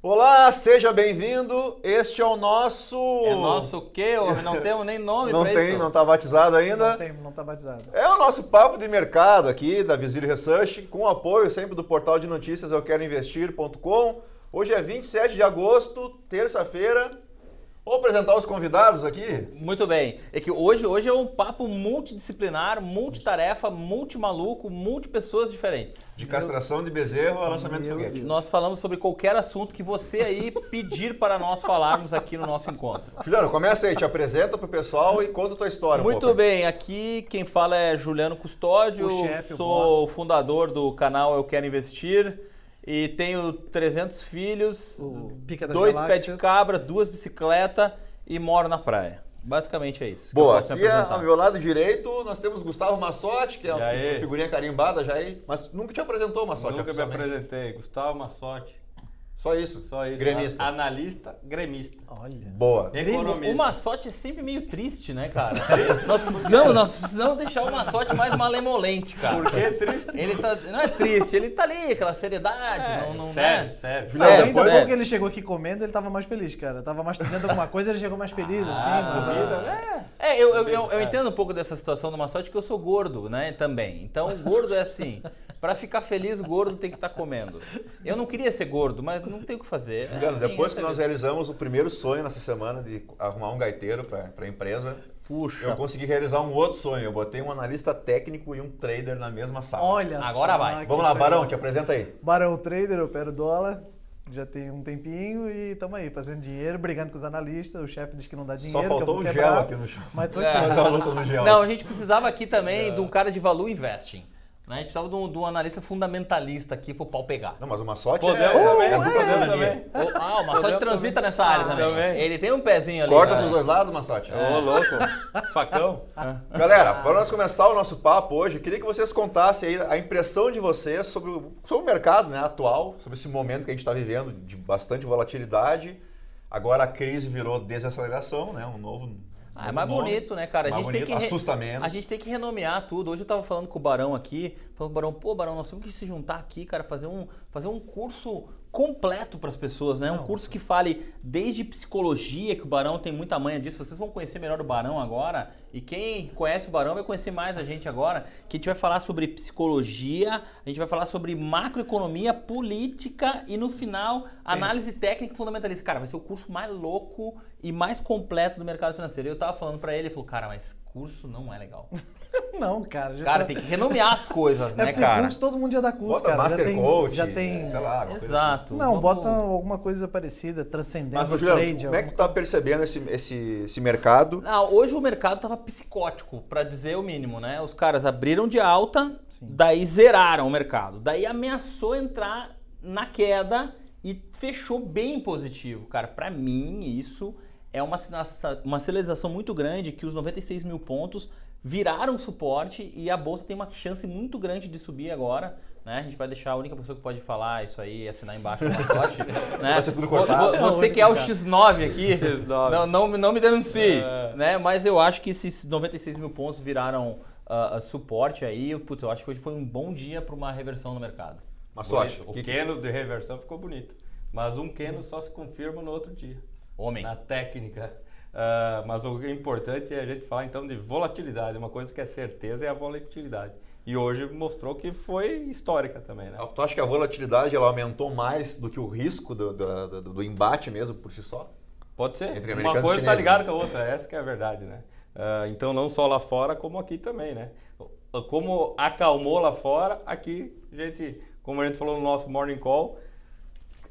Olá, seja bem-vindo. Este é o nosso. É nosso o quê? homem? Não temos nem nome Não pra tem, isso. não tá batizado ainda. Não tem, não tá batizado. É o nosso papo de mercado aqui da Visir Research, com o apoio sempre do portal de notícias eu quero investir.com. Hoje é 27 de agosto, terça-feira. Vou apresentar os convidados aqui. Muito bem. É que hoje, hoje é um papo multidisciplinar, multitarefa, multimaluco, multipessoas diferentes. De castração de bezerro a lançamento de foguete. Nós falamos sobre qualquer assunto que você aí pedir para nós falarmos aqui no nosso encontro. Juliano, começa aí, te apresenta pro pessoal e conta a tua história. um Muito pouco. bem, aqui quem fala é Juliano Custódio, O chefe, o sou boss. fundador do canal Eu Quero Investir e tenho 300 filhos, O pica das dois pés de galáxias. cabra, duas bicicletas e moro na praia. Basicamente é isso. que eu Boa, aqui é, ao meu lado direito nós temos Gustavo Massotti, que é uma figurinha carimbada já aí, mas nunca te apresentou, Massotti. Nunca me apresentei. Gustavo Massotti. Só isso. Só isso. Gremista. A- Analista, gremista. Olha. Boa. Economista. O massote é sempre meio triste, né, cara? nós, precisamos, nós precisamos deixar o massote mais malemolente, cara. Por que triste? Ele tá, não é triste, ele tá ali, aquela seriedade, É, não, não sério, né? sério. Ainda bom que ele chegou aqui comendo, ele tava mais feliz, cara. Tava mastigando alguma coisa, ele chegou mais feliz, assim. Ah, mas- comida, né? É, eu, eu, eu, eu entendo um pouco dessa situação do massote, que eu sou gordo, né, também. Então, o gordo é assim, pra ficar feliz, o gordo tem que estar comendo. Eu não queria ser gordo, mas não tem o que fazer. É Juliano, assim, depois que nós vida. realizamos o primeiro sonho nessa semana de arrumar um gaiteiro para a empresa, Puxa, eu consegui realizar um outro sonho. Eu botei um analista técnico e um trader na mesma sala. Olha Agora só, vai. Vamos lá. Barão, te apresenta aí. Barão Trader, opera o dólar. Já tem um tempinho e estamos aí fazendo dinheiro, brigando com os analistas. O chefe diz que não dá dinheiro. Só que eu faltou o gel aqui no chão. Mas tô É. aqui. Fazer a luta no gel. Não, a gente precisava aqui também de um cara de value investing. Né? A gente precisava de um, de um analista fundamentalista aqui pro pau pegar. Não, mas o Massotti Podemos é, também, é dupla podemos cidadania. também. O- Ah, o Massote Podemos transita nessa área Ah, também. também. Ele tem um pezinho ali. Corta cara. pros dois lados, Massotti. Ô, louco. Facão. Galera, para nós começar o nosso papo hoje, eu queria que vocês contassem aí a impressão de vocês sobre o, sobre o mercado né, atual, sobre esse momento que a gente está vivendo de bastante volatilidade. Agora a crise virou desaceleração, né? Um novo. Ah, é mais nome. bonito, né, cara? A gente tem bonito, que re- assusta menos. A gente tem que renomear tudo. Hoje eu tava falando com o Barão aqui, falando com o Barão, pô, Barão, nós temos que se juntar aqui, cara, fazer um, fazer um curso completo para as pessoas, né? Um curso que fale desde psicologia, que o Barão tem muita manha disso. Vocês vão conhecer melhor o Barão agora. E quem conhece o Barão vai conhecer mais a gente agora. Que a gente vai falar sobre psicologia, a gente vai falar sobre macroeconomia, política e no final, análise técnica e fundamentalista. Cara, vai ser o curso mais louco e mais completo do mercado financeiro. E eu tava falando para ele, ele falou, cara, mas curso não é legal. Não, cara. Já Cara, tá- tem que renomear as coisas, é né, cara? curso, todo mundo já dá curso, Bota cara. Master já tem, Coach, Já tem... sei lá, assim. Exato. Não, Vamos- bota alguma coisa parecida, transcendendo Mas, o Juliano, trade. como é que tu tá percebendo esse, esse, esse mercado? Não, hoje o mercado tava psicótico, pra dizer o mínimo, né? Os caras abriram de alta, daí zeraram o mercado. Daí ameaçou entrar na queda e fechou bem positivo. Cara, pra mim isso é uma, uma sinalização muito grande que os 96 mil pontos viraram suporte e a bolsa tem uma chance muito grande de subir agora. Né? A gente vai deixar a única pessoa que pode falar isso aí e assinar embaixo uma sorte. né? Vai ser tudo Vo- cortado. vo- Você que é o Cara. X9 aqui, X9. Não, não, não me denuncie, É. né? Mas eu acho que esses 96 mil pontos viraram ah, suporte aí. Putz, eu acho que hoje foi um bom dia para uma reversão no mercado. Bonito. O que- queno de reversão ficou bonito. Mas um queno só se confirma no outro dia. Homem. Na técnica. Ah, mas o importante é a gente falar então de volatilidade. Uma coisa que é certeza é a volatilidade. E hoje mostrou que foi histórica também, né? Tu acha que a volatilidade ela aumentou mais do que o risco do, do, do- embate mesmo por si só? Pode ser. Entre Uma coisa está ligada com a outra, essa que é a verdade, né? Ah, então não só lá fora, como aqui também, né? Como acalmou lá fora, aqui a gente, como a gente falou no nosso morning call,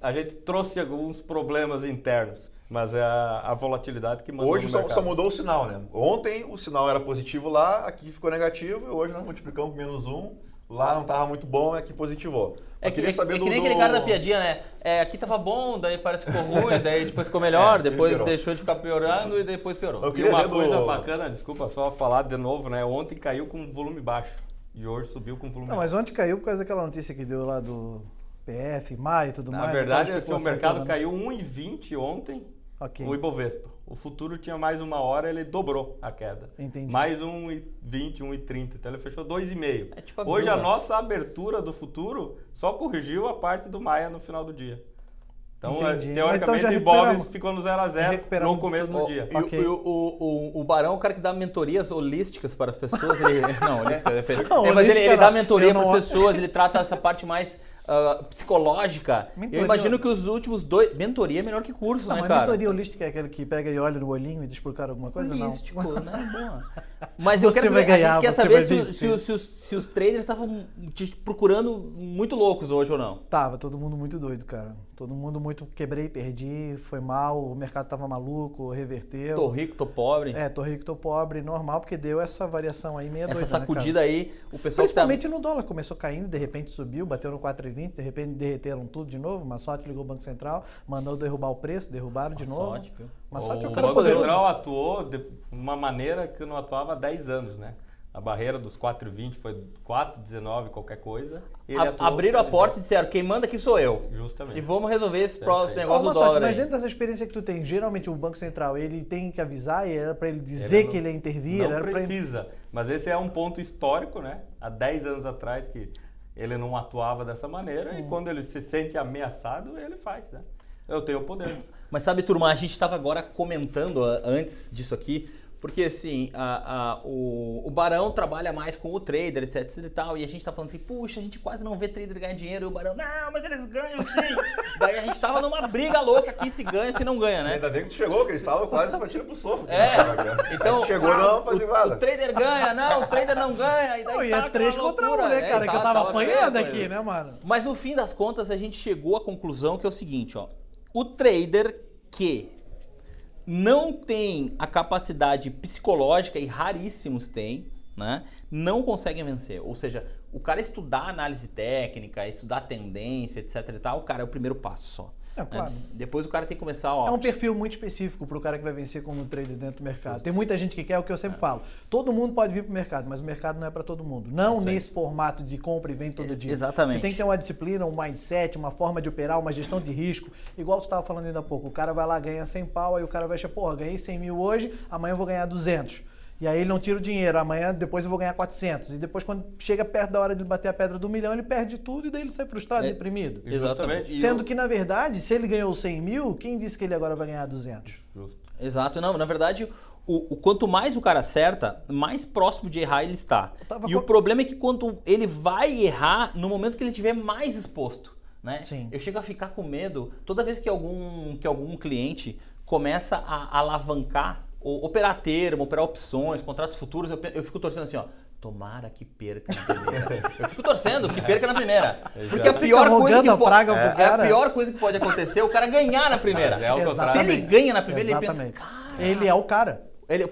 a gente trouxe alguns problemas internos, mas é a, a volatilidade que mandou Hoje no só, só mudou o sinal, né? Ontem o sinal era positivo lá, aqui ficou negativo, e hoje nós multiplicamos por menos um. Lá não estava muito bom, aqui positivou. É que, queria é, saber é que do- nem do- aquele cara da piadinha, né? É, aqui tava bom, daí parece que ficou ruim, daí depois ficou melhor, É, depois piorou. deixou de ficar piorando e depois piorou. Eu E queria uma ver do- coisa bacana, desculpa só falar de novo, né? Ontem caiu com volume baixo e hoje subiu com volume Não, alto. mas ontem caiu por causa daquela notícia que deu lá do PF, maio e tudo Na mais. verdade, aquela assim, o mercado caiu 1,20 ontem, Ok. o Ibovespa. O futuro tinha mais uma hora, ele dobrou a queda. Entendi. Mais 1,20, 1,30. Então ele fechou 2,5. É tipo Hoje a nossa abertura do futuro só corrigiu a parte do Maia no final do dia. Então, Entendi. eh, Mas então teoricamente, já o recuperamos- ficou no 0 a 0 recuperamos no começo do dia. E, o- Ok. e o, o, o, o Barão é o cara que dá mentorias holísticas para as pessoas. Ele, não, holística, é. Não, É, mas ele, holística ele dá mentoria para as pessoas, ele trata essa parte mais ah, psicológica. Mentoria- Eu imagino que os últimos dois. Mentoria é melhor que curso, Não, né, mas cara? mentoria holística é aquele que pega e olha no olhinho e diz pro cara alguma coisa? Holístico, Não. né? Mas eu Você quero saber, a ganhar, gente quer saber se, se os- se os, se os traders estavam te procurando muito loucos hoje ou não. Tava todo mundo muito doido, cara. Todo mundo muito quebrei, perdi, foi mal, o mercado tava maluco, reverteu. Tô rico, tô pobre. É, tô rico, tô pobre, normal, porque deu essa variação aí meia Essa doida, né, sacudida aí, o pessoal que tá. Principalmente no dólar, começou caindo, de repente subiu, bateu no 4,20, de repente derreteram tudo de novo. Massote ligou o Banco Central, mandou derrubar o preço, derrubaram de novo. Viu? É o um cara Banco poderoso. Central atuou de uma maneira que não atuava há 10 anos, né? A barreira dos 4,20 foi 4,19 qualquer coisa. Ele A- abriram a porta e disseram: quem manda aqui sou eu. Justamente. E vamos resolver esse, próximo negócio Ô, do dólar mas dentro dessa experiência que tu tem, geralmente o Banco Central, ele tem que avisar, e era pra ele dizer não- que ele ia intervir, Não era pra ele... precisa. Mas esse é um ponto histórico, né? Há 10 anos atrás que ele não atuava dessa maneira Hum. e quando ele se sente ameaçado, ele faz, né? Eu tenho o poder. Mas sabe, turma, a gente estava agora comentando ah, antes disso aqui, porque assim, a- a- o, o Barão trabalha mais com o trader, etc, etc e tal, e a gente tá falando assim, puxa, a gente quase não vê trader ganhar dinheiro, e o Barão, não, mas eles ganham sim. Daí a gente tava numa briga louca aqui, se ganha, se não ganha, né? Ainda bem que tu chegou, que eles estavam quase partindo pro soco. É, então. Chegou ah, não o, fazia o trader ganha, não, o trader não ganha. E daí Não, e é três contra um, né, É, cara? que tá- eu tava feio, apanhando coisa. aqui, né, mano? Mas no fim das contas, a gente chegou à conclusão que é o seguinte, ó. O trader que não tem a capacidade psicológica, e raríssimos têm, né? Não conseguem vencer. Ou seja, o cara estudar análise técnica, estudar tendência, etc e tal, cara, é o primeiro passo só. É, né? claro. Depois o cara tem que começar, ó. É um perfil muito específico pro cara que vai vencer como trader dentro do mercado. Tem muita gente que quer, é o que eu sempre falo. Todo mundo pode vir pro mercado, mas o mercado não é para todo mundo. Não aí. nesse formato de compra e vem todo dia. exatamente. Você tem que ter uma disciplina, um mindset, uma forma de operar, uma gestão de risco. Igual você estava falando ainda há pouco. O cara vai lá, ganha 100 pau, aí o cara vai achar, porra, ganhei 100 mil hoje, amanhã eu vou ganhar 200. E aí ele não tira o dinheiro, amanhã depois eu vou ganhar 400. E depois quando chega perto da hora de bater a pedra do milhão, ele perde tudo e daí ele sai frustrado, É. deprimido. Exatamente. E Sendo eu- que, na verdade, se ele ganhou 100 mil, quem disse que ele agora vai ganhar 200? Justo. Exato, não, na verdade, o, o quanto mais o cara acerta, mais próximo de errar ele está. E co- o problema é que quando ele vai errar no momento que ele estiver mais exposto, né? Sim. Eu chego a ficar com medo toda vez que algum, que algum cliente começa a alavancar, operar termo, operar opções, contratos futuros, eu, eu fico torcendo assim, ó. Tomara que perca na primeira. eu fico torcendo que perca na primeira. Porque a pior coisa que a praga é, é a pior coisa que pode acontecer é o cara ganhar na primeira. É. Se ele ganha na primeira, ele pensa, Exatamente. cara, Ele é o cara. ele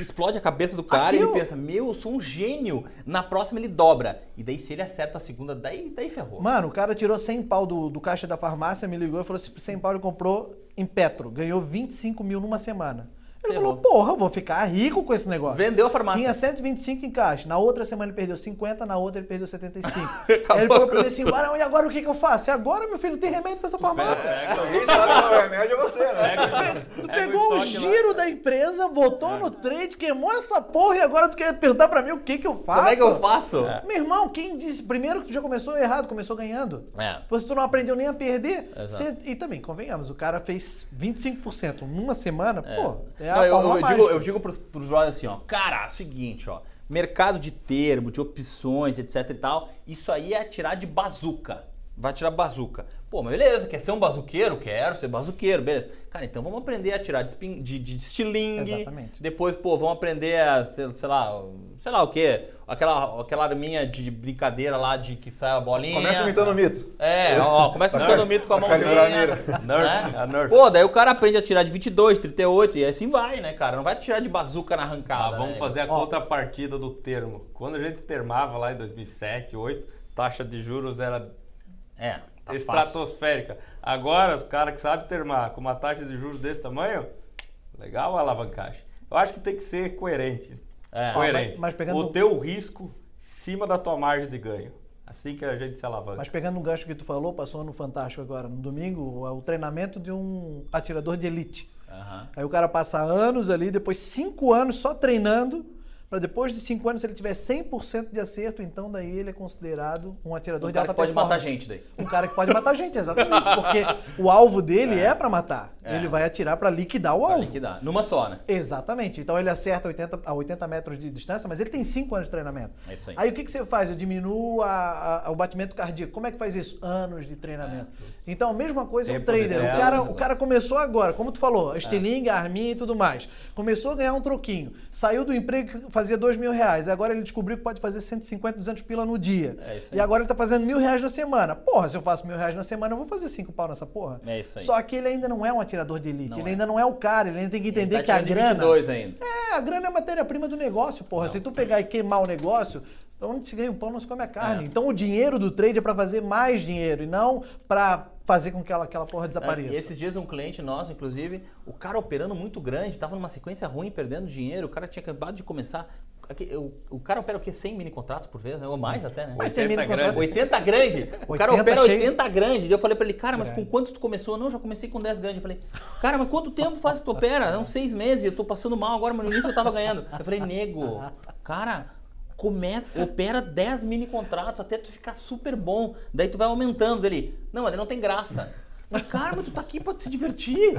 explode a cabeça do cara Aqui e ele eu- pensa, meu, eu sou um gênio. Na próxima ele dobra. E daí se ele acerta a segunda, daí, daí ferrou. Mano, o cara tirou 100 pau do, do caixa da farmácia, me ligou e falou assim: 100 pau ele comprou em Petro, ganhou 25 mil numa semana. Ele Ferrou. falou: porra, eu vou ficar rico com esse negócio. Vendeu a farmácia. Tinha 125 em caixa. Na outra semana ele perdeu 50, na outra ele perdeu 75. Acabou Aí ele pra mim assim: Barão, e agora o que, que eu faço? E agora, meu filho, não tem remédio pra essa farmácia. Se alguém sabe qual é o remédio, é você, né? Tu o pegou o giro da empresa, botou no trade, queimou essa porra e agora tu quer perguntar pra mim o que, que eu faço? Como é que eu faço? Meu irmão, quem disse? Primeiro que tu já começou errado, começou ganhando. É. Depois tu não aprendeu nem a perder. Cê- e também, convenhamos, o cara fez 25% numa semana, pô, é Não, eu, eu digo, eu digo pros, pros brothers assim, ó, cara, é o seguinte, ó, mercado de termo, de opções, etc e tal, isso aí é atirar de bazuca. Vai tirar bazuca. Pô, mas beleza, quer ser um bazuqueiro? Quero ser bazuqueiro, beleza. Cara, então vamos aprender a tirar de, spin- de, de estilingue. Exatamente. Depois, pô, vamos aprender a, sei, sei lá, sei lá o quê. Aquela, aquela arminha de brincadeira lá de que sai a bolinha. Começa imitando o mito. É, ó, começa imitando o mito com a calibrar a mãozinha. mira. Nerf, né? a Nerf. Pô, daí o cara aprende a tirar de 22, 38 e assim vai, né, cara? Não vai tirar de bazuca na Ah, arrancada. vamos né? fazer a Ó. contrapartida do termo. Quando a gente termava lá em 2007, 2008, taxa de juros era É, tá fácil. estratosférica. Agora, o cara que sabe termar com uma taxa de juros desse tamanho, legal a alavancagem. Eu acho que tem que ser coerente. É. Coerente. Mas- mas pegando- O teu risco cima da tua margem de ganho. Assim que a gente se alavanca. Mas pegando um gancho que tu falou, passou no Fantástico agora, no domingo, o, o treinamento de um atirador de elite. Aham. Aí o cara passa anos ali, depois cinco anos só treinando para depois de 5 anos, se ele tiver 100% de acerto, então daí ele é considerado um atirador Um de cara alta que pode matar performance. gente daí. Um cara que pode matar gente, exatamente. Porque o alvo dele é, para matar. Ele vai atirar para liquidar o Pra alvo. liquidar. Numa só, né? Exatamente. Então ele acerta 80, a 80 metros de distância, mas ele tem 5 anos de treinamento. É isso aí. Aí o que, que você faz? Eu diminuo a- a- o batimento cardíaco. Como é que faz isso? Anos de treinamento. Então a mesma coisa é o trader. O cara, né? o cara começou agora, como tu falou, estilingue, arminha e tudo mais. Começou a ganhar um troquinho. Saiu do emprego que fazia 2 mil reais. Agora ele descobriu que pode fazer 150, 200 pila no dia. É isso aí. E agora ele tá fazendo mil reais na semana. Porra, se eu faço mil reais na semana, eu vou fazer cinco pau nessa porra. É isso aí. Só que ele ainda não é um atirador de elite. Não ele é. ainda não é o cara. Ele ainda tem que entender tá que a grana. 22 ainda. É, a grana é a matéria-prima do negócio, porra. Se tu pegar e queimar o negócio, onde se ganha o pão não se come a carne. É. Então o dinheiro do trade é pra fazer mais dinheiro e não pra fazer com que aquela, aquela porra desapareça. É, Esses dias um cliente nosso, inclusive, o cara operando muito grande, tava numa sequência ruim, perdendo dinheiro, o cara tinha acabado de começar. Aqui, o, o cara opera o quê? 100 mini contratos por vez, né? Ou mais até, né? Mas sem 80 mini contrato- grande. 80 grande. O cara 80 opera cheio. 80 grande. E eu falei pra ele, cara, mas Grande. com quantos tu começou? Não, já comecei com 10 grande. Eu falei, cara, mas quanto tempo faz que tu opera? É uns seis meses, eu tô passando mal agora, mas no início eu tava ganhando. Eu falei, nego, cara, come, opera 10 mini contratos até tu ficar super bom. Daí tu vai aumentando. Ele, não, mas não tem graça. Falei, cara, mas tu tá aqui pra se divertir.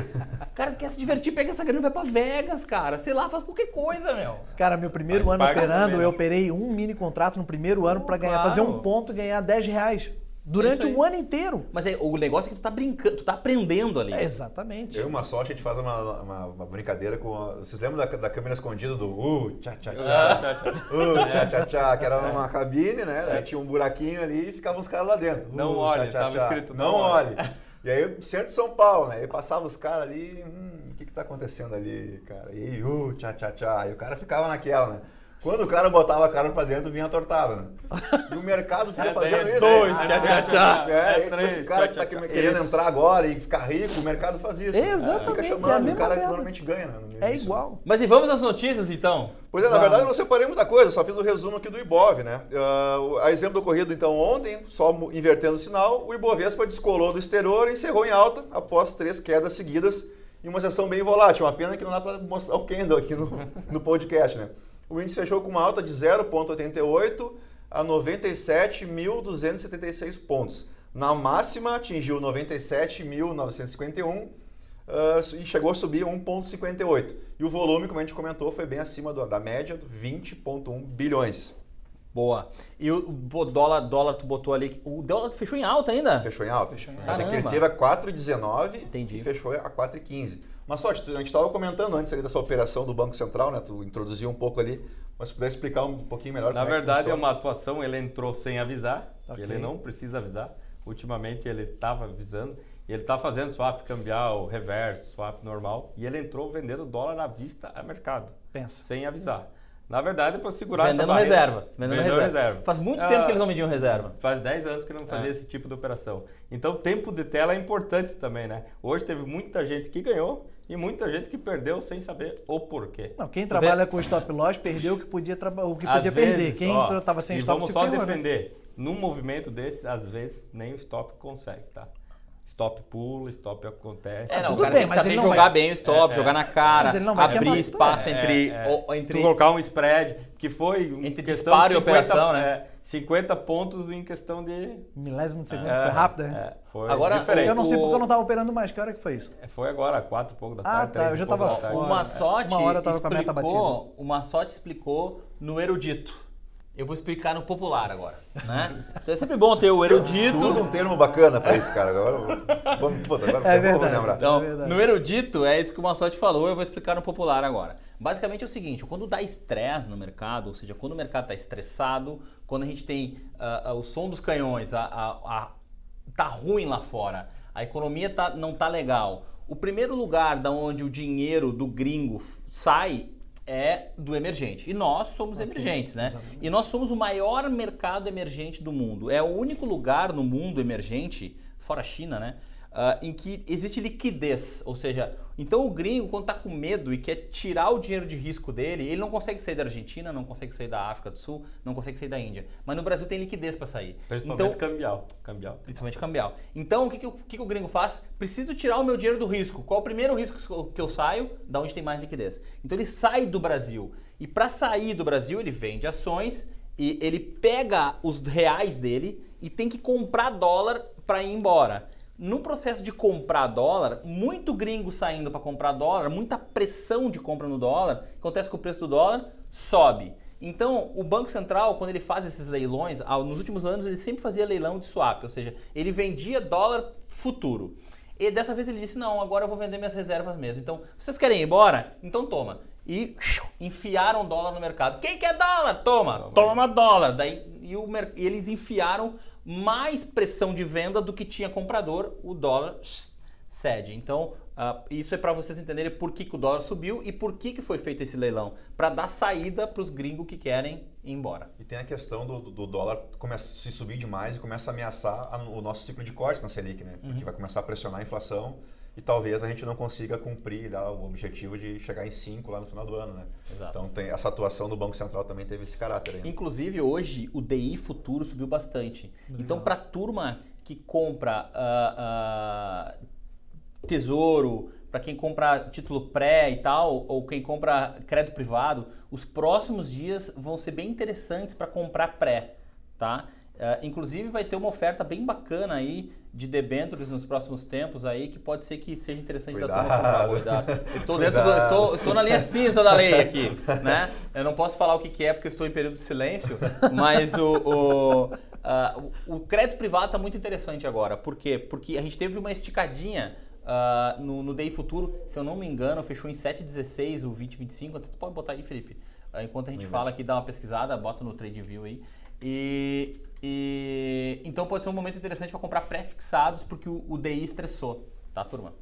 Cara, tu quer se divertir, pega essa grana e vai pra Vegas, cara. Sei lá, faz qualquer coisa, meu. Cara, meu primeiro Faz ano operando, também, né? eu operei um mini contrato no primeiro ano pra ganhar, claro. fazer um ponto e ganhar 10 reais. Durante É um ano inteiro. Mas é, o negócio é que tu tá brincando, tu tá aprendendo ali. É, exatamente. Eu e uma sorte a gente faz uma, uma, uma brincadeira com. a- Vocês lembram da, da câmera escondida do uh, tchá tchá tchá? Uh, tchá tchá tchá, que era uma cabine, né? Aí tinha um buraquinho ali e ficavam os caras lá dentro. Não Uh, olhe, tchá, tchá, tava tchá. escrito, não, não olhe. olhe. E aí, centro de São Paulo, né? Aí passava os caras ali, hum, o que que tá acontecendo ali, cara? E aí, uh, tchá tchá tchá. E o cara ficava naquela, né? Quando o cara botava a cara pra dentro, vinha tortada, né? E o mercado fica É, fazendo é isso. dois, tchá, tchá, tchá. É, É e três, esse cara que tchá, tá tchá, tchá. querendo Isso. entrar agora e ficar rico, o mercado faz isso. Exatamente, Fica é a chamando o mesma cara que normalmente ganha, né? É igual. Mas e vamos às notícias então? Pois é, na verdade eu não separei muita coisa, só fiz o resumo aqui do Ibov, né? O- a exemplo do ocorrido então ontem, só invertendo o sinal, o Ibovespa descolou do exterior e encerrou em alta após três quedas seguidas em uma sessão bem volátil. Uma pena que não dá para mostrar o candle aqui no, no podcast, né? O índice fechou com uma alta de 0,88 a 97.276 pontos. Na máxima atingiu 97.951 ah, e chegou a subir 1,58. E o volume, como a gente comentou, foi bem acima do- da média, 20,1 bilhões. Boa. E o, dólar, dólar tu botou ali. O dólar fechou em alta ainda? Fechou em alta. Fechou em Mas que ele teve a 4,19 Entendi. e fechou a 4,15. Mas sorte, tu- a gente estava comentando antes ali dessa operação do Banco Central, né? Tu introduziu um pouco ali, mas se puder explicar um pouquinho melhor Na como é que verdade, é funciona. uma atuação, ele entrou sem avisar, Ok. ele não precisa avisar. Ultimamente ele estava avisando, e ele está fazendo swap cambial, reverso, swap normal, e ele entrou vendendo dólar à vista a mercado, Pensa. sem avisar. Na verdade, para segurar Vendendo essa barreira, reserva. Vendendo reserva. Faz muito tempo que eles não vendiam reserva. Faz 10 anos que ele não fazia É. esse tipo de operação. Então, tempo de tela é importante também, né? Hoje teve muita gente que ganhou e muita gente que perdeu sem saber o porquê. Não, quem trabalha com stop loss perdeu o que podia, o que Às podia perder. vezes, Quem estava sem e stop vamos se só ferrou, né? defender. Num movimento desse, às vezes, nem o stop consegue, tá? Stop pula, stop acontece. É, não, o tudo cara bem, tem que mas saber jogar vai- bem o stop, É, jogar é. na cara, Mas ele não vai abrir espaço É, entre, é. o- Tu entre colocar um spread, que foi Entre questão disparo de e operação, né? é, 50 pontos em questão de... Milésimo de segundo, É, foi rápido, né? é, foi Agora, diferente. Eu não sei O- porque eu não estava operando mais. Que hora que foi isso? Foi agora, quatro e pouco da Ah, tarde. tá, três eu já pouco tava da tarde. fora. O Massote Uma hora eu tava com a meta explicou, o Massote explicou no erudito. Eu vou explicar no popular agora, né? Então é sempre bom ter o erudito. Tu usa um termo bacana para isso, cara. Agora, vamos, puta, agora É eu vou verdade. lembrar. Então, É no erudito, é isso que o Massote falou, eu vou explicar no popular agora. Basicamente é o seguinte, quando dá estresse no mercado, ou seja, quando o mercado está estressado, quando a gente tem ah, ah, o som dos canhões, a, a- a- tá ruim lá fora, a economia tá, não tá legal, o primeiro lugar da onde o dinheiro do gringo sai é do emergente. E nós somos emergentes, né? E nós somos o maior mercado emergente do mundo. É o único lugar no mundo emergente, fora a China, né? Ah, em que existe liquidez, ou seja, então o gringo quando está com medo e quer tirar o dinheiro de risco dele, ele não consegue sair da Argentina, não consegue sair da África do Sul, não consegue sair da Índia. Mas no Brasil tem liquidez para sair. Principalmente Então, cambial. cambial. principalmente cambial. Então, o que, que, o, que que o gringo faz? Preciso tirar o meu dinheiro do risco. Qual o primeiro risco que eu- que eu saio? Da onde tem mais liquidez. Então, ele sai do Brasil. E para sair do Brasil, ele vende ações e ele pega os reais dele e tem que comprar dólar para ir embora. No processo de comprar dólar, muito gringo saindo para comprar dólar, muita pressão de compra no dólar, acontece que o preço do dólar sobe. Então, o Banco Central, quando ele faz esses leilões, nos últimos anos ele sempre fazia leilão de swap, ou seja, ele vendia dólar futuro. E dessa vez ele disse: Não, agora eu vou vender minhas reservas mesmo. Então, vocês querem ir embora? Então toma. E enfiaram dólar no mercado. Quem quer dólar? Toma, toma dólar. Daí, e o e eles enfiaram mais pressão de venda do que tinha comprador, o dólar cede. Então, ah, isso é para vocês entenderem por que, que o dólar subiu e por que, que foi feito esse leilão. Para dar saída para os gringos que querem ir embora. E tem a questão do, do- dólar começa a se subir demais e começa a ameaçar a- o nosso ciclo de corte na Selic, né? Uhum. Porque vai começar a pressionar a inflação e talvez a gente não consiga cumprir lá, o objetivo de chegar em 5 lá no final do ano, né? Exato. Então tem, essa atuação do Banco Central também teve esse caráter aí. né? Inclusive, hoje o DI futuro subiu bastante. Então, para a turma que compra ah, tesouro, para quem compra título pré e tal, ou quem compra crédito privado, os próximos dias vão ser bem interessantes para comprar pré, tá? Ah, inclusive vai ter uma oferta bem bacana aí de debêntures nos próximos tempos aí que pode ser que seja interessante da turma comprar. Cuidado. Cuidado. Estou dentro do, Cuidado. estou, estou na linha cinza da lei aqui, né? Eu não posso falar o que, que é porque eu estou em período de silêncio, mas o, o, ah, o- crédito privado está muito interessante agora. Por quê? Porque a gente teve uma esticadinha ah, no, no DI Futuro, se eu não me engano, fechou em 7,16 o 2025. Tu pode botar aí, Felipe. Ah, enquanto a gente fala aqui, dá uma pesquisada, bota no TradeView aí. E, e- então pode ser um momento interessante para comprar pré-fixados porque o, o DI estressou, tá, turma?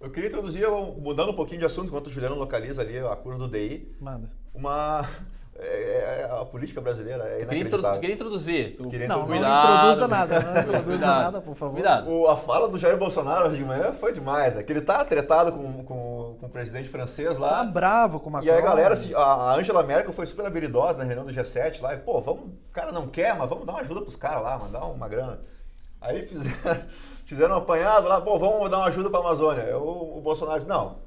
Eu queria introduzir, mudando um pouquinho de assunto, enquanto o Juliano localiza ali a curva do DI, Manda. uma... é- é- a política brasileira é Eu queria, introdu- inacreditável. queria introduzir. Tu- Queria Não, não introduzir. introduza nada. Não introduza Cuidado. nada, por favor. Cuidado. O- a fala do Jair Bolsonaro hoje de manhã foi demais, né? Que ele tá tretado com, com, com o presidente francês lá. Tá bravo com o Macron. E aí a galera, a Angela Merkel foi super habilidosa na reunião do G7 lá, e pô, vamos, o cara não quer, mas vamos dar uma ajuda pros caras lá, mandar uma grana. Aí fizeram, fizeram um apanhado lá, pô, vamos dar uma ajuda pra Amazônia. Eu, o Bolsonaro disse, não,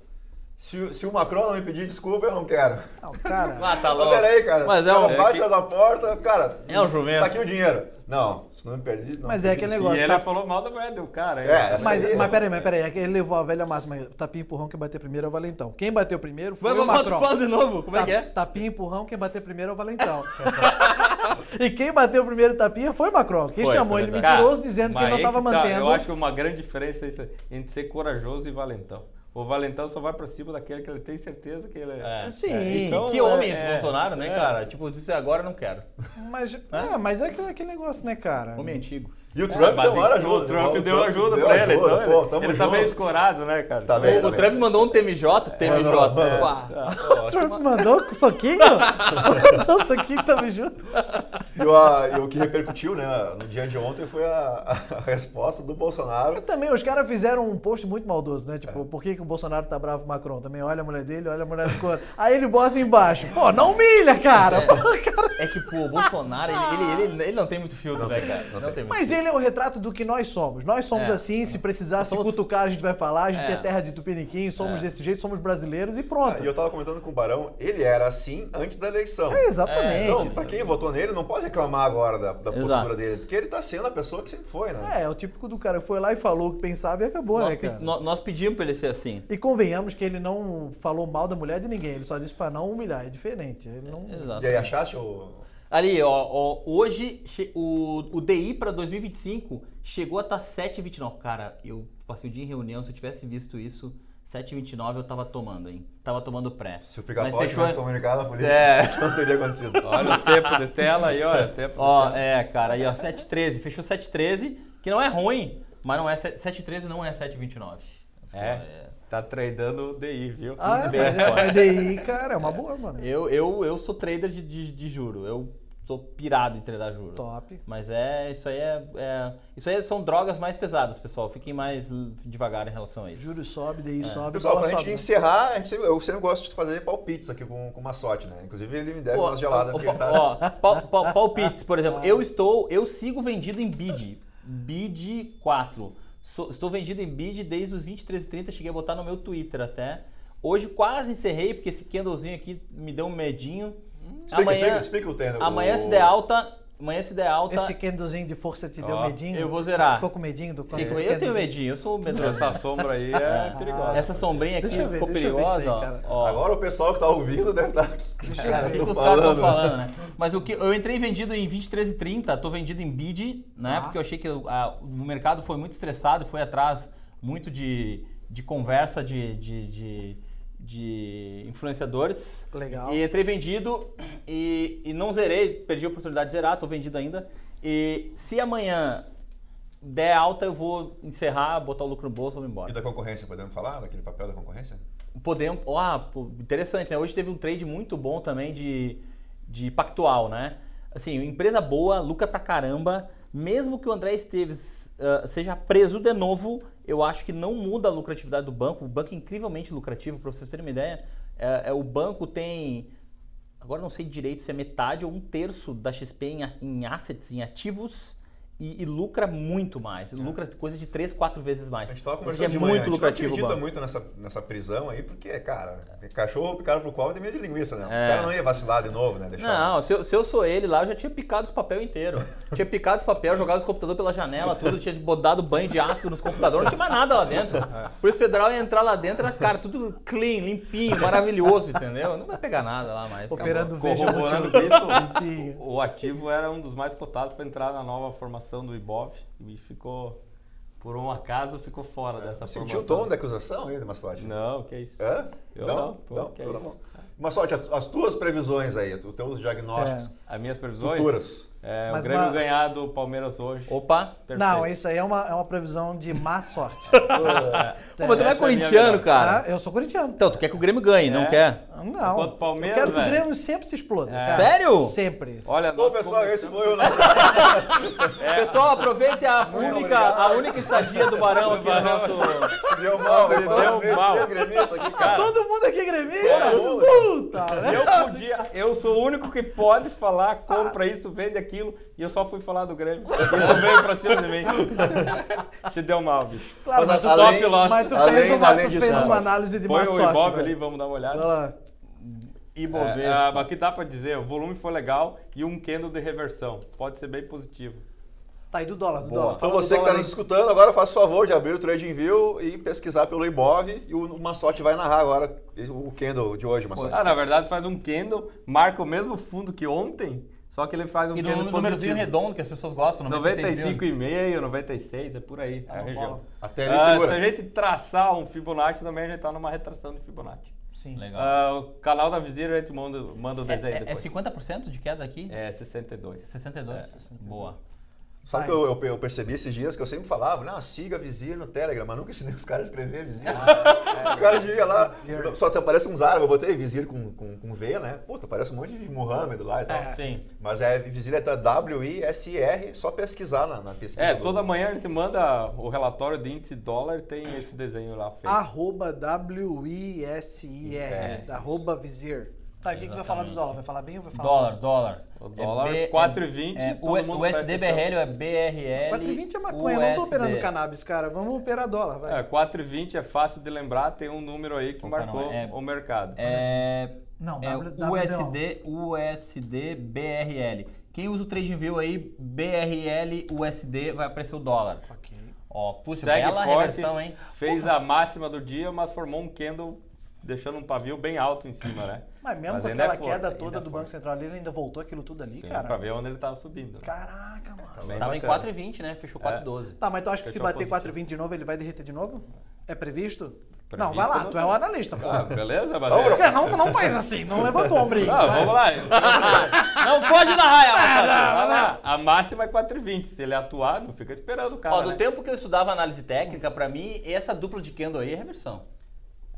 se, o- se o Macron não me pedir desculpa, eu não quero. Não, cara, Ah, tá Mas louco. peraí, cara, Mas é um, cara bate na porta, cara, É um jumento. tá aqui o dinheiro. Não, se não me pedir, não Mas é aquele desculpa. E negócio, ele tá? falou mal da mulher do cara. É, Mas, Aí, mas peraí, mas peraí, é que ele levou a velha máxima. Tapinha empurrão, quem bater primeiro é o Valentão. Quem bateu primeiro foi Vamos, o vamos, Macron. fala de novo, como é que é? Ta- Tapinha empurrão, quem bater primeiro é o Valentão. e quem bateu o primeiro tapinha foi o Macron. Quem Foi, chamou foi ele mentiroso dizendo que ele não que tá, mantendo. Eu acho que uma grande diferença é isso aí, entre ser corajoso e valentão. O valentão só vai pra cima daquele que ele tem certeza que ele é. É. Sim. E Então, que homem é, esse é, Bolsonaro, né, é. cara? Tipo, disse agora não quero. Mas, é, mas é aquele, aquele negócio, né, cara? Homem antigo. E o Trump Mas deu uma o ajuda. Trump o deu ajuda pra ele, então pô, ele, tá meio escorado, né, cara? Tá bem, O, tá. Trump mandou um TMJ, TMJ. Pá. Pô, O Trump mandou com soquinho? mandou soquinho, tamo junto. E o, a- e o que repercutiu, né, no dia de ontem foi a, a resposta do Bolsonaro. Também, os caras fizeram um post muito maldoso, né? Tipo, por que, que o Bolsonaro tá bravo com o Macron? Também olha a mulher dele, olha a mulher do outro. Aí ele bota embaixo. Pô, não humilha, cara. Pô, cara. É que, pô, o Bolsonaro, ele, ele, ele, ele não tem muito filtro, né, cara? não Não tem. tem muito Mas filtro. ele é o retrato do que nós somos. Nós somos É. assim, se precisar Nós se somos- cutucar, a gente vai falar, a gente É. é, terra de Tupiniquim, somos É. desse jeito, somos brasileiros e pronto. Ah, E eu tava comentando com o Barão, ele era assim antes da eleição. É, exatamente. Então, pra quem votou nele, não pode reclamar agora da, da postura dele, porque ele tá sendo a pessoa que sempre foi, né? É, é o típico do cara que foi lá e falou o que pensava e acabou, Nós, né, cara? nó- nós pedimos pra ele ser assim. E convenhamos que ele não falou mal da mulher de ninguém, ele só disse pra não humilhar, é diferente. Ele não... Exato. E aí, achaste o... Ali, ó, ó, hoje o, o DI para 2025 chegou a tá estar 7,29. Cara, eu passei o dia em reunião, se eu tivesse visto isso, 7,29 eu tava tomando, hein? Tava tomando pré. Se o pica-pau fechou- tivesse comunicado na polícia, É. não teria acontecido. Olha o tempo de tela aí, olha o tempo Ó, de tela. é, cara, aí ó, 7,13. Fechou 7,13, que não é ruim, mas não é 7,13 não é 7,29. É, tá tradando o DI, viu? Ah, bem mas é, daí, cara, é uma boa, mano. Eu, eu, eu sou trader de, de, de juro. Eu sou pirado em tradar juros. Top. Mas é, isso aí é, é- Isso aí são drogas mais pesadas, pessoal. Fiquem mais devagar em relação a isso. Juros sobe, DI sobe, Pessoal, pra gente sobe, né? encerrar, a gente eu sempre gosto de fazer palpites aqui com, com uma sorte, né? Inclusive ele me deve Pô, umas geladas. ó, tá- ó, pal- pal- palpites, por exemplo. Eu estou, eu sigo vendido em bid. Bid 4. Sou- estou vendido em bid desde os 23h30, cheguei a botar no meu Twitter até. Hoje quase encerrei, porque esse candlezinho aqui me deu um medinho. Explica, amanhã, explica, explica o tênis. amanhã o- se der alta, amanhã se der alta, Esse candlezinho de força te deu Ó, medinho? eu vou zerar. Ficou com medinho do Fiquei com- eu tenho medinho, eu sou medroso. Essa sombra aí é perigosa. Essa sombrinha aqui ver, ficou isso aí, perigosa, ó. cara. Agora o pessoal que tá ouvindo deve estar. Tá... Os caras O que os caras estão falando. falando, né? Mas o que eu entrei vendido em 23,30, tô vendido em bid, né? Ah. Porque eu achei que a- o mercado foi muito estressado, foi atrás muito de, de conversa de, de, de, de influenciadores. Legal. E entrei vendido e, e não zerei, perdi a oportunidade de zerar, tô vendido ainda. E se amanhã der alta, eu vou encerrar, botar o lucro no bolso e vou embora. E da concorrência, podemos falar daquele papel da concorrência? Podemos. Ah, interessante, né? Hoje teve um trade muito bom também de, de Pactual, né? Assim, empresa boa, lucra pra caramba. Mesmo que o André Esteves ah, seja preso de novo, eu acho que não muda a lucratividade do banco. O banco é incrivelmente lucrativo, para vocês terem uma ideia. É, é, o banco tem. Agora não sei direito se é metade ou um terço da XP em, em assets, em ativos. E, e lucra muito mais. Lucra coisa de 3, 4 vezes mais. A gente tava seja, é de manhã, muito a gente lucrativo não o acredita muito nessa, nessa prisão aí, porque, cara, cachorro picado pro qual tem medo de linguiça, né? É. O cara não ia vacilar de novo, né? Deixar... Não, se eu, se eu sou ele lá, eu já tinha picado os papel inteiro. tinha picado os papel, jogado os computadores pela janela, tudo, tinha dado banho de ácido nos computadores, não tinha mais nada lá dentro. Por isso o federal ia entrar lá dentro, era, cara, tudo clean, limpinho, maravilhoso, entendeu? Não vai pegar nada lá mais. Operando Corroborando isso, Limpinho. o ativo era um dos mais cotados para entrar na nova formação do Ibov e ficou, por um acaso, ficou fora dessa Sentiu formação. o tom da acusação aí, Massote? Não, que isso. É? Eu não? não, pô, Não? que Então tá isso. bom. Massote, as as tuas previsões aí, os teus diagnósticos As minhas previsões? futuras. É, Mas o Grêmio uma- ganhar do Palmeiras hoje. Opa! Perfeito. Não, isso aí é uma, é uma previsão de má sorte. Pô, mas tu não é é corintiano, cara. Ah, eu sou corintiano. Então, tu quer que o Grêmio ganhe, não É. quer? Não. Enquanto eu Palmeiras, quero que o. Grêmio sempre se exploda. É. Sério? Sempre. Olha, nós pessoal, esse foi o nosso. Pessoal, aproveite a única, a única estadia do Barão aqui no nosso. Se deu mal, Se deu mal. cara. Todo mundo aqui é gremista? Puta? Eu podia, eu sou o único que pode falar, compra isso, vende aquilo, e eu só fui falar do Grêmio. Ele veio pra cima de mim. Se deu mal, bicho. Claro, Mas mas, tu, além- top loss. mas tu além- fez uma, além tu disso, fez uma análise de Põe o velho. ali, vamos dar uma olhada. Vai lá. É, Ibovespa. é, mas o que dá pra dizer, o volume foi legal e um candle de reversão. Pode ser bem positivo. Tá aí do dólar, do Boa. dólar. Então Fala você que está nos aí. escutando, agora faça o favor de abrir o Trading View e pesquisar pelo Ibov e o Massote vai narrar agora o candle de hoje, Massote. Ah, na verdade faz um candle, marca o mesmo fundo que ontem, só que ele faz um E candle do númerozinho redondo que as pessoas gostam, 96 mil. 95,5, 96, é por aí, é a região. Até ele Ah, se a gente traçar um Fibonacci, também a gente tá numa retração de Fibonacci. Sim. Legal. Ah, o canal da Vizira a gente manda, manda o desenho É, é, é depois. 50% de queda aqui? É 62. 62? Boa. Sabe que eu, eu- percebi esses dias que eu sempre falava, não, siga Vizir no Telegram, mas nunca ensinei os caras a escrever Vizir. o cara ia lá, só te aparece uns árabes, eu botei Vizir com, com, com V, né? Puta, parece um monte de Muhammad lá e tal. Sim. Mas é Vizir é W-I-S-I-R, só pesquisar na, na pesquisa. É, do- toda manhã a gente manda o relatório de índice dólar, tem esse desenho lá feito. Arroba W-I-S-I-R. É, Arroba Vizir. Tá, o que, vai falar do dólar? Vai falar bem ou vai falar Dólar, mal? dólar. O dólar, B- 4,20, É, todo o, o presta USD atenção. BRL é BRL. 4,20 é maconha, não tô USD. operando cannabis, cara. Vamos operar dólar, vai. É, 4,20 é fácil de lembrar, tem um número aí que Opa, marcou não, é- o mercado. É, Não, é USD, USD BRL. Quem usa o TradingView aí, BRL, USD, vai aparecer o dólar. Ok. Ó, puxa, Segue bela forte, reversão, hein? fez a máxima do dia, mas formou um candle deixando um pavio bem alto em cima, né? Mas mesmo Mas com aquela é forte, queda toda é do forte. Banco Central ali, ele ainda voltou aquilo tudo ali, Sim, cara. pra ver onde ele tava subindo. né? Caraca, mano. Bem Tava em bacana. 4,20, né? Fechou É. 4,12. Tá, mas tu acha que se Fechou bater positivo. 4,20 de novo, ele vai derreter de novo? É previsto? Previsto, não, vai lá, não tu é o analista, pô. Ah, beleza. Vamos, é- Não, não faz assim, não levanta o ombrinho. Ah, vai. vamos lá. Não foge da raia, Marcelo. Vai lá. A máxima é 4,20. Se ele atuar, não fica esperando o cara. Ó, do né? tempo que eu estudava análise técnica, pra mim, essa dupla de candle aí é reversão.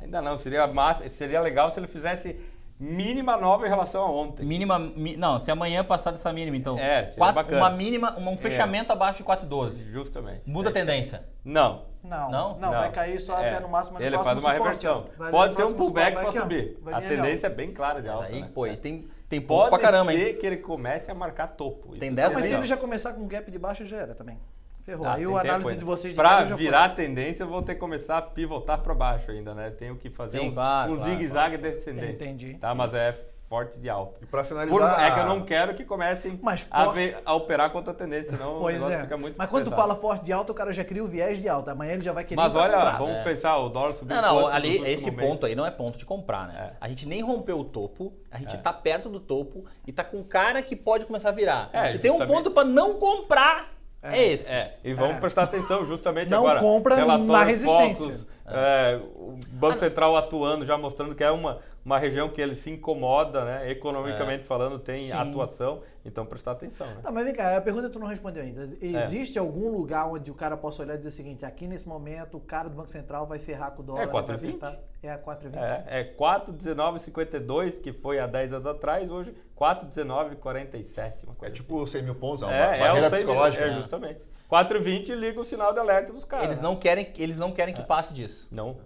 Ainda não, seria, massa, seria legal se ele fizesse mínima nova em relação a ontem. Mínima. mi- não, se amanhã passar dessa mínima, então. É, seria quatro- bacana. uma mínima, um fechamento abaixo de 4,12. Justamente. Muda a tendência. Não. Não, Não? não, vai cair só É. até no máximo Ele faz uma suporte, reversão. Vai Pode ser um pullback para subir. A tendência é bem clara de Mas alta. aí, né? pô, aí tem, tem ponto Pode pra caramba, ser hein? que ele comece a marcar topo. Tem Isso 10 é Mas se ele já começar com gap de baixo, já era também. Ferrou. Ah, aí o análise ainda. de vocês de Pra cara já foi. virar a tendência, eu vou ter que começar a pivotar para baixo ainda, né? Tenho que fazer Sim, um, claro, um claro, zigue-zague descendente. Entendi. Tá? Mas é forte de alta. E para Por- finalizar. é que eu não quero que comecem Mas a, for- ver- a operar contra a tendência, senão o Pois negócio é. fica muito Mas quando tu pesado. fala forte de alta, o cara já cria o viés de alta. Amanhã ele já vai querer Mas olha, comprar. vamos É. pensar, o dólar subiu Não, não, ali, esse meses? ponto aí não é ponto de comprar, né? É. A gente nem rompeu o topo, a gente tá perto do topo e tá com cara que pode começar a virar. É, Se tem um ponto pra não comprar, é, esse. É, e vamos É. prestar atenção justamente Não agora. compra relatórios, na resistência. focos, é, o Banco Central atuando, já mostrando que é uma, uma região que ele se incomoda, né? Economicamente falando, tem Sim. atuação. Então prestar atenção, né? Tá, mas vem cá, a pergunta tu não respondeu ainda. Existe algum lugar onde o cara possa olhar e dizer o seguinte: aqui nesse momento o cara do Banco Central vai ferrar com o dólar? É 4,20. vai apertar? É a 4,20. É, é 4,1952, que foi há 10 anos atrás, hoje 4,1947. Uma É tipo 100 mil pontos, é uma assim. é, é barreira o seis- psicológica. É, né? justamente. 4,20 liga o sinal de alerta dos caras. Eles né? não querem, eles não querem É. que passe disso. Não.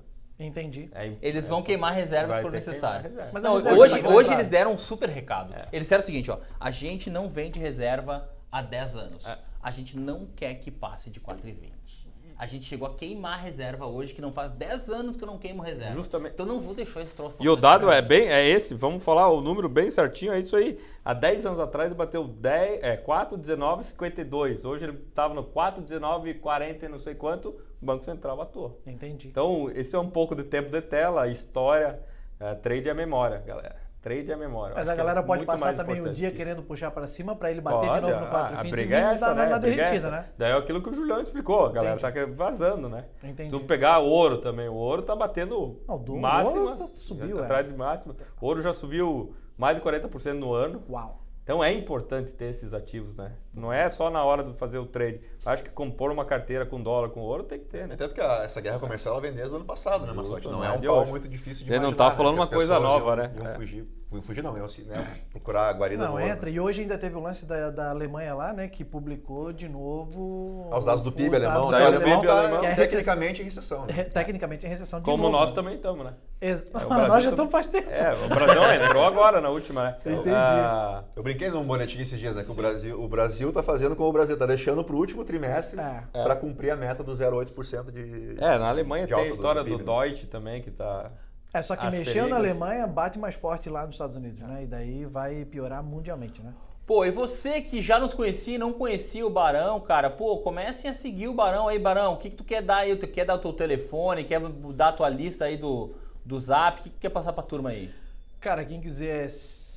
Entendi. É, Eles é, vão queimar reservas se for necessário. reserva. Mas Não, reserva hoje, hoje eles deram um super recado. É. Eles disseram o seguinte, ó, a gente não vende reserva há 10 anos. É. A gente não quer que passe de 4,20. A gente chegou a queimar reserva hoje, que não faz 10 anos que eu não queimo reserva. Justamente. Então eu não vou deixar esse troço E o dado é bem, é esse, vamos falar o número bem certinho, é isso aí. Há 10 anos atrás ele bateu 10, é, 4,1952. Hoje ele estava no 4,1940 e não sei quanto, Banco Central atuou. Entendi. Então, esse é um pouco de tempo de tela, história, é, trade é memória, galera. Trade é memória. Mas a é galera pode muito passar também o dia querendo puxar pra cima pra ele bater Pode, de novo no ah, 4 a briga é essa, né? na briga é essa. né? Daí é aquilo que o Julião explicou, a galera Entendi. tá vazando, né? Entendi. Se tu pegar ouro também, o ouro tá batendo Não, do- o máximas, ouro subiu, é. atrás de máxima. O ouro já subiu mais de 40% no ano. Uau. Então é importante ter esses ativos, né? Não é só na hora de fazer o trade. Acho que compor uma carteira com dólar, com ouro, tem que ter, né? Até porque a- essa guerra comercial ela vem desde o ano passado, né, Massotti? Não é um pau muito difícil de Ele não tá falando né? uma coisa nova, iam- né? Iam É. fugir. Iam fugir não, iam se- né, procurar a guarida Não, entra. E hoje ainda teve o lance da, da Alemanha lá, né? Que publicou de novo. Ah, Os dados do PIB alemão. dados Saiu o alemão PIB tá alemão. É tecnicamente em recessão. né? Re- Tecnicamente em recessão de Como novo. nós também estamos, né? Ex- É, o Mas Brasil nós já estamos faz tempo. É, o Brasil entrou agora na última, né? Entendi. Ah, Eu brinquei num boletim esses dias, né? Que o Brasil, o Brasil tá fazendo como o Brasil, tá deixando pro último trimestre É. para cumprir a meta do 0,8% de. é, na Alemanha tem a do história do, PIB, né? Deutsche também, que tá. É, só que mexeu na. Alemanha, bate mais forte lá nos Estados Unidos, né? E daí vai piorar mundialmente, né? Pô, e você que já nos conhecia e não conhecia o Barão, cara, pô, comecem a seguir o Barão aí, Barão. O que, que tu quer dar aí? Tu quer dar o teu telefone? Quer dar a tua lista aí do, do zap? O que, que tu quer passar pra turma aí? Cara, quem quiser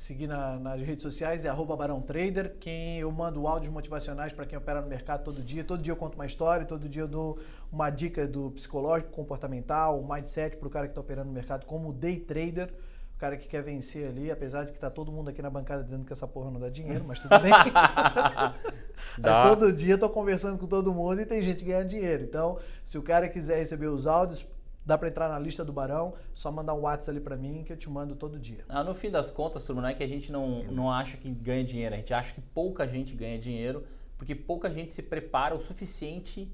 seguir na- nas redes sociais é arroba Barão Trader. Quem eu mando áudios motivacionais para quem opera no mercado todo dia. Todo dia eu conto uma história, todo dia eu dou uma dica do psicológico, comportamental, mindset para o cara que está operando no mercado como day trader. O cara que quer vencer ali, apesar de que tá todo mundo aqui na bancada dizendo que essa porra não dá dinheiro, mas tudo bem. Mas todo dia eu tô conversando com todo mundo e tem gente ganhando dinheiro. Então, se o cara quiser receber os áudios, dá para entrar na lista do Barão, só mandar um WhatsApp ali para mim que eu te mando todo dia. Ah, no fim das contas, turma, não é que a gente não, não acha que ganha dinheiro, a gente acha que pouca gente ganha dinheiro, porque pouca gente se prepara o suficiente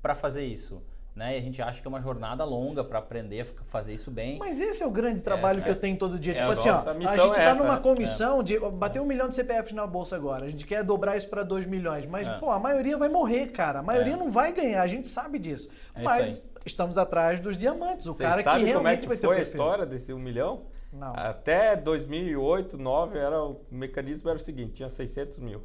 para fazer isso. Né? E a gente acha que é uma jornada longa para aprender a fazer isso bem. Mas esse é o grande trabalho Essa que eu tenho todo dia. é tipo assim, ó, a gente é tá essa, numa comissão de bater um milhão de CPFs na bolsa agora. A gente quer dobrar isso para 2 milhões. Mas, É. pô, a maioria vai morrer, cara. A maioria É. não vai ganhar, a gente sabe disso. É isso mas estamos atrás dos diamantes. O cara que sabem realmente como é que vai ter o foi a história desse um milhão? Não. Até 2008, 2009, era, o mecanismo era o seguinte, tinha 600 mil.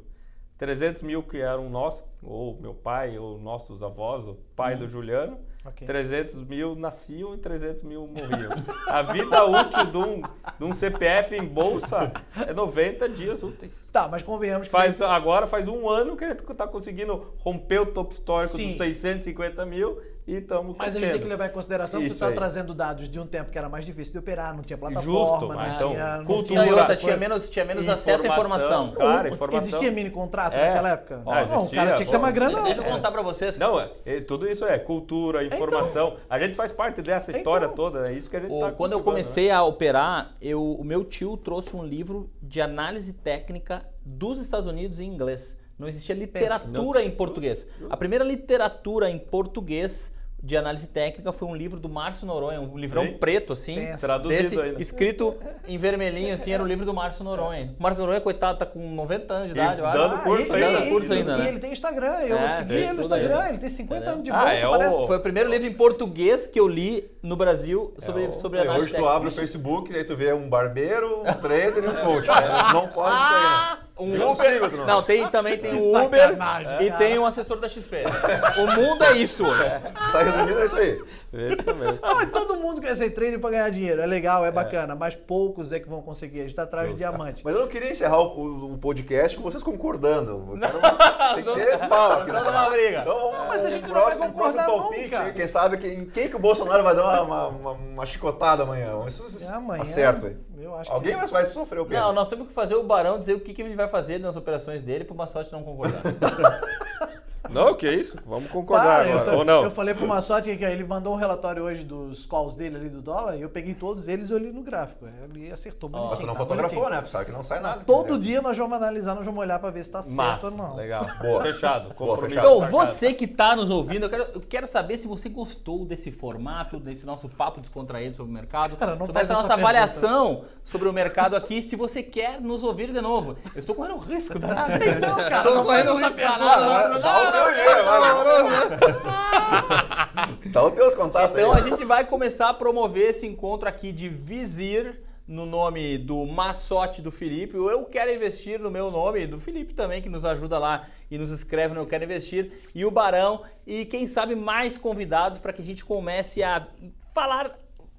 300 mil que eram nossos, ou meu pai, ou nossos avós, o pai do Juliano. Ok. 300 mil nasciam e 300 mil morriam. A vida útil de um, de um CPF em bolsa é 90 dias úteis. Tá, mas convenhamos que Faz, agora faz um ano que gente está conseguindo romper o topo histórico Sim. dos 650 mil e estamos Mas a gente tem que levar em consideração que Isso está trazendo dados de um tempo que era mais difícil de operar, não tinha plataforma, Justo, não mas tinha, então, não cultura, Não, e outra, tinha tinha menos, tinha menos acesso à informação. Cara, O- informação. Existia mini contrato É. naquela época? Ah, não, o existia, cara tinha que ter uma grana. Deixa eu contar pra vocês. Não, é, tudo isso é cultura, informação. a gente faz parte dessa história Então. toda, é isso que a gente O- tá quando eu cultivando, comecei a operar, eu, o meu tio trouxe um livro de análise técnica dos Estados Unidos em inglês. Não existia literatura em português. A primeira literatura em português de análise técnica foi um livro do Márcio Noronha, um livrão Sim. preto assim, Pensa. Traduzido desse, ainda. escrito em vermelhinho assim, era o livro do Márcio Noronha. O Márcio Noronha, coitado, tá com 90 anos de E idade, eu acho. dando Ah, curso e- ainda. e- curso ainda, e né? ele tem Instagram, eu É, segui tem ele no Instagram, aí. ele tem 50 Entendeu? anos de Ah, bolsa, é o- parece. Foi o primeiro livro em português que eu li no Brasil sobre, É o- sobre É, análise hoje tu técnica. abre o Facebook e aí tu vê um barbeiro, um trader e um coach. né? Não foge disso aí, né? Um Eu não Uber. sigo, tu não. Não, tem, também tem o Uber Sacanagem, e cara. tem um assessor da XP. O mundo é isso hoje. Tá resumido, é isso aí. Isso mesmo. Não, mas todo mundo quer ser trader pra ganhar dinheiro. É legal, é, bacana, mas poucos é que vão conseguir. A gente tá atrás de diamante. Mas eu não queria encerrar o, o- o podcast com vocês concordando. Quero- tem que ter pau aqui. Vamos dar uma briga. Então, vamos, Mas a gente um não vai próximo, um próximo concordar palpite. nunca. Quem sabe quem, quem que o Bolsonaro vai dar uma, uma, uma- uma chicotada amanhã. Vamos ver se vocês É amanhã. acertam aí. Eu acho Alguém que... mais vai sofrer o quê? Não, nós temos que fazer o Barão dizer o que, que ele vai fazer nas operações dele pro Massote não concordar. Não, que isso? Vamos concordar Para, eu, agora. tô- Ou não? eu falei pro Massotti que ele mandou um relatório hoje dos calls dele ali do dólar e eu peguei todos eles e olhei no gráfico. Ele acertou bonitinho. Mas tu não tá fotografou, bonitinho. né? Sabe que não sai nada. Todo né? dia nós vamos analisar, nós vamos olhar pra ver se tá certo Massa, ou não. legal. Boa. Fechado. Boa, fechado. Então, você que tá nos ouvindo, eu quero, eu quero saber se você gostou desse formato, desse nosso papo descontraído sobre o mercado, Cara, não sobre essa nossa pergunta. avaliação sobre o mercado aqui, se você quer nos ouvir de novo. Eu estou correndo risco, tá? Então, cara, Tô não correndo risco pra pergunta. nada, não, o teu dinheiro, vai. Dá os teus contatos Então aí. a gente vai começar a promover esse encontro aqui de Vizir no nome do Massote do Felipe. O Eu Quero Investir no meu nome, do Felipe também, que nos ajuda lá e nos escreve no Eu Quero Investir. E o Barão. E quem sabe mais convidados para que a gente comece a falar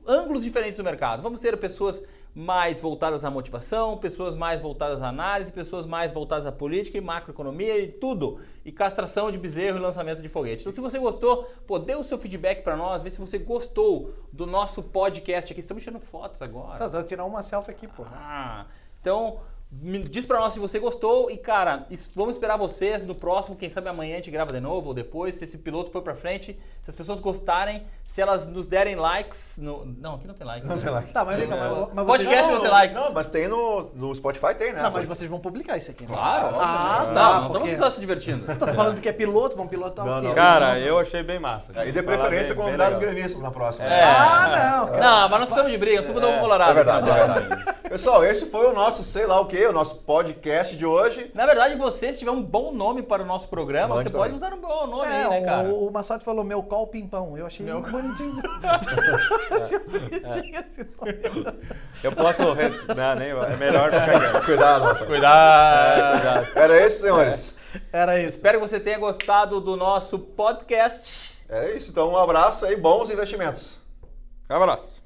ângulos diferentes do mercado. Vamos ter pessoas mais voltadas à motivação, pessoas mais voltadas à análise, pessoas mais voltadas à política e macroeconomia e tudo. E castração de bezerro e lançamento de foguete. Então, se você gostou, pô, dê o seu feedback para nós, vê se você gostou do nosso podcast aqui. Estamos tirando fotos agora. Tá, vou tirar uma selfie aqui, pô. Ah, então, me diz pra nós se você gostou e, cara, vamos esperar vocês no próximo, quem sabe amanhã a gente grava de novo ou depois, se esse piloto for pra frente, se as pessoas gostarem, se elas nos derem likes no... Não, aqui não tem likes. Não né? tem like. Tá, mas vem cá, mas, mas Podcast vocês... não tem likes. Não, mas tem no, no Spotify, tem, né? Não, mas vocês vão publicar isso aqui, né? Claro, Ah, óbvio. tá, Não, não porque- estamos só se divertindo. Tá falando que é piloto, vão pilotar Não, o quê? não. Cara, eu achei bem massa. É, E de preferência bem- bem convidar os legal. gremistas na próxima. É. Ah, não, cara. Não, mas nós precisamos de briga, nós precisamos dar um colorado. É verdade, é verdade. Pessoal, esse foi o nosso, sei lá o que, o nosso podcast de hoje. Na verdade, você, se tiver um bom nome para o nosso programa, Mande você pode também. usar um bom nome É, aí, né, cara? o, o Massotti falou meu call pimpão. Eu achei Meu- bonitinho. achei bonitinho esse nome. Eu posso. re- Não, nem. É melhor ficar. Cuidado, nossa. Cuidado! Era isso, senhores. Era isso. Espero que você tenha gostado do nosso podcast. É isso, então um abraço aí, bons investimentos. Abraço.